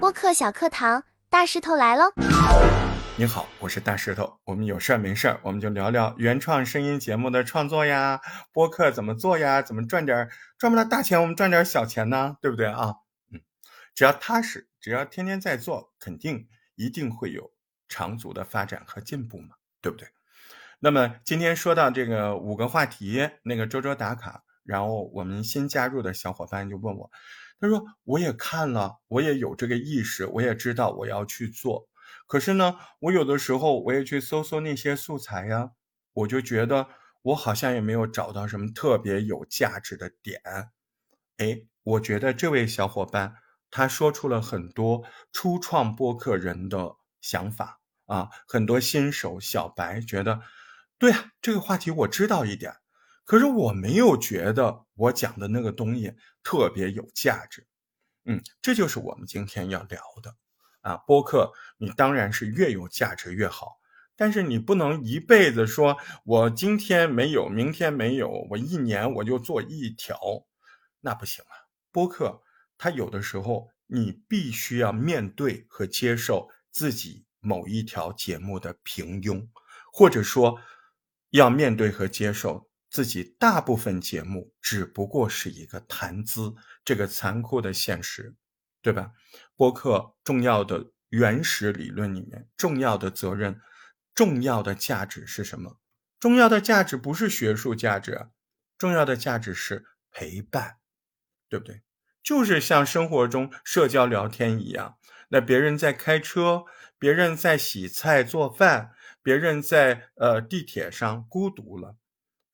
播客小课堂，大石头来喽！你好，我是大石头。我们有事儿没事儿，我们就聊聊原创声音节目的创作呀，播客怎么做呀，怎么赚点赚不到大钱，我们赚点小钱呢，对不对啊？嗯，只要踏实，只要天天在做，肯定一定会有长足的发展和进步嘛，对不对？那么今天说到这个五个话题，那个周周打卡，然后我们新加入的小伙伴就问我，他说我也看了，我也有这个意识，我也知道我要去做，可是呢，我有的时候我也去搜搜那些素材呀，我就觉得我好像也没有找到什么特别有价值的点。哎，我觉得这位小伙伴他说出了很多初创播客人的想法啊，很多新手小白觉得。对啊，这个话题我知道一点，可是我没有觉得我讲的那个东西特别有价值。嗯，这就是我们今天要聊的啊。播客你当然是越有价值越好，但是你不能一辈子说我今天没有，明天没有，我一年我就做一条，那不行啊。播客它有的时候你必须要面对和接受自己某一条节目的平庸，或者说。要面对和接受自己大部分节目只不过是一个谈资，这个残酷的现实，对吧？播客重要的原始理论里面，重要的责任、重要的价值是什么？重要的价值不是学术价值，重要的价值是陪伴，对不对？就是像生活中社交聊天一样，那别人在开车，别人在洗菜做饭。别人在呃地铁上孤独了，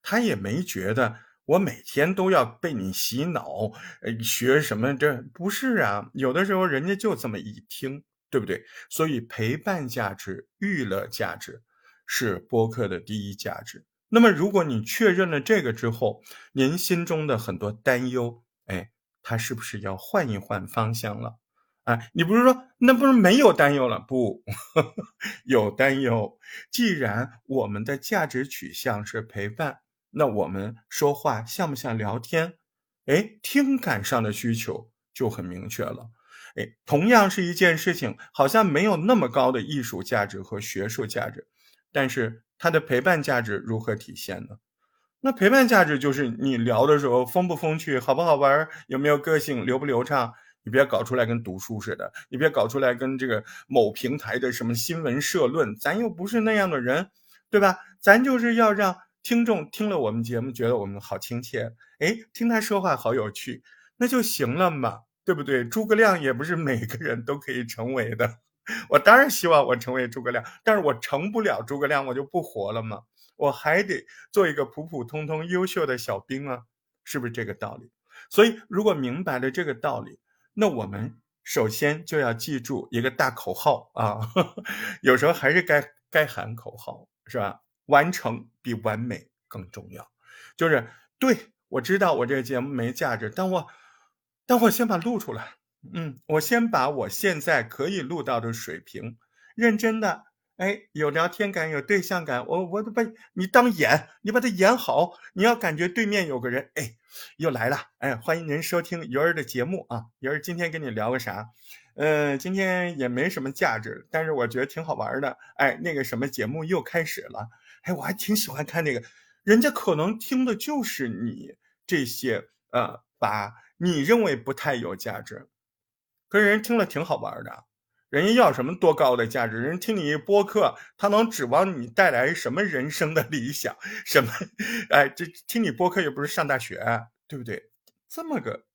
他也没觉得我每天都要被你洗脑，呃学什么？这不是啊，有的时候人家就这么一听，对不对？所以陪伴价值、娱乐价值是播客的第一价值。那么如果你确认了这个之后，您心中的很多担忧，哎，他是不是要换一换方向了？哎，你不是说那不是没有担忧了？不，有担忧。既然我们的价值取向是陪伴，那我们说话像不像聊天？哎，听感上的需求就很明确了。哎，同样是一件事情，好像没有那么高的艺术价值和学术价值，但是它的陪伴价值如何体现呢？那陪伴价值就是你聊的时候风不风趣，好不好玩，有没有个性，流不流畅。你别搞出来跟读书似的，你别搞出来跟这个某平台的什么新闻社论，咱又不是那样的人，对吧？咱就是要让听众听了我们节目觉得我们好亲切，哎，听他说话好有趣，那就行了嘛，对不对？诸葛亮也不是每个人都可以成为的，我当然希望我成为诸葛亮，但是我成不了诸葛亮，我就不活了嘛，我还得做一个普普通通优秀的小兵啊，是不是这个道理？所以如果明白了这个道理。那我们首先就要记住一个大口号啊，有时候还是该该喊口号，是吧？完成比完美更重要。就是对我知道我这个节目没价值，但我但我先把录出来，嗯，我先把我现在可以录到的水平，认真的。哎，有聊天感，有对象感，我我都把你当演，你把它演好。你要感觉对面有个人，哎，又来了，哎，欢迎您收听鱼儿的节目啊。鱼儿今天跟你聊个啥？呃，今天也没什么价值，但是我觉得挺好玩的。哎，那个什么节目又开始了？哎，我还挺喜欢看那个，人家可能听的就是你这些，呃，把你认为不太有价值，可是人听了挺好玩的。人家要什么多高的价值？人听你播客，他能指望你带来什么人生的理想？什么？哎，这听你播客又不是上大学，对不对？这么个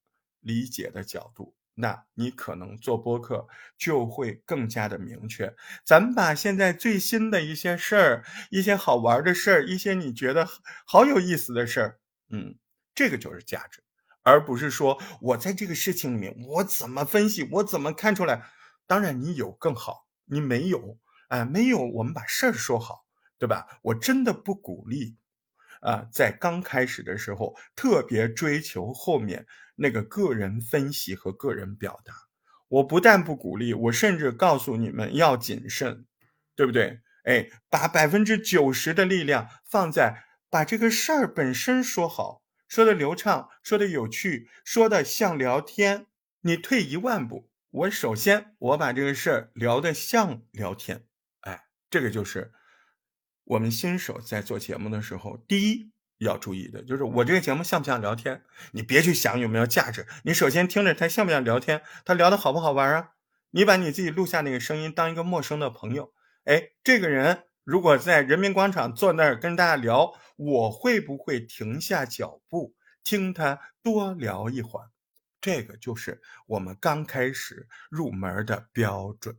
理解的角度，那你可能做播客就会更加的明确。咱们把现在最新的一些事儿、一些好玩的事儿、一些你觉得好有意思的事儿，嗯，这个就是价值，而不是说我在这个事情里面我怎么分析，我怎么看出来。当然，你有更好，你没有，哎，没有，我们把事儿说好，对吧？我真的不鼓励，啊，在刚开始的时候特别追求后面那个个人分析和个人表达。我不但不鼓励，我甚至告诉你们要谨慎，对不对？哎，把百分之九十的力量放在把这个事儿本身说好。说的流畅，说的有趣，说的像聊天。你退一万步，我首先我把这个事儿聊得像聊天，哎，这个就是我们新手在做节目的时候，第一要注意的就是我这个节目像不像聊天？你别去想有没有价值，你首先听着它像不像聊天，它聊的好不好玩啊？你把你自己录下那个声音当一个陌生的朋友，哎，这个人如果在人民广场坐那儿跟大家聊，我会不会停下脚步听他多聊一会儿？这个就是我们刚开始入门的标准，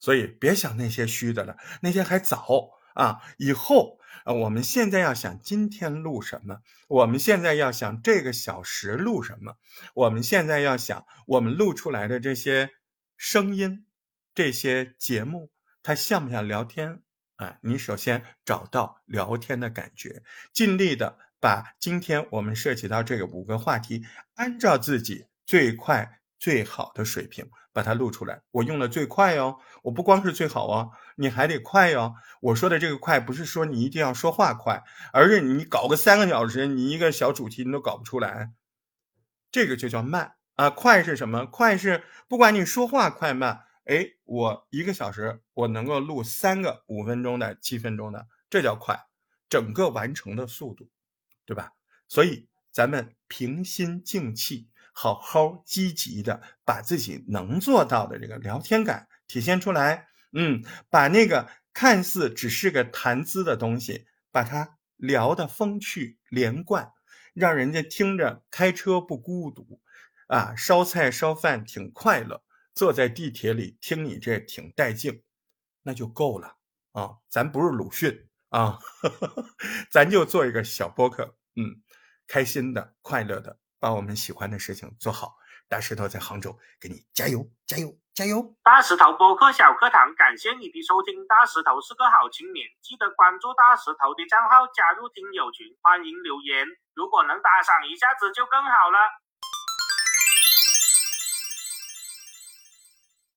所以别想那些虚的了，那些还早啊。以后啊，我们现在要想今天录什么，我们现在要想这个小时录什么，我们现在要想我们录出来的这些声音、这些节目，它像不像聊天？啊，你首先找到聊天的感觉，尽力的。把今天我们涉及到这个五个话题，按照自己最快最好的水平把它录出来。我用的最快哦，我不光是最好哦，你还得快哟。我说的这个快，不是说你一定要说话快，而是你搞个三个小时，你一个小主题你都搞不出来，这个就叫慢啊。快是什么？快是不管你说话快慢，哎，我一个小时我能够录三个五分钟的、七分钟的，这叫快，整个完成的速度。对吧？所以咱们平心静气，好好积极的把自己能做到的这个聊天感体现出来。嗯，把那个看似只是个谈资的东西，把它聊得风趣连贯，让人家听着开车不孤独，啊，烧菜烧饭挺快乐，坐在地铁里听你这挺带劲，那就够了啊！咱不是鲁迅啊，咱就做一个小播客。嗯，开心的、快乐的，把我们喜欢的事情做好。大石头在杭州，给你加油，加油，加油！大石头播客小课堂，感谢你的收听。大石头是个好青年，记得关注大石头的账号，加入听友群，欢迎留言。如果能打赏一下子就更好了。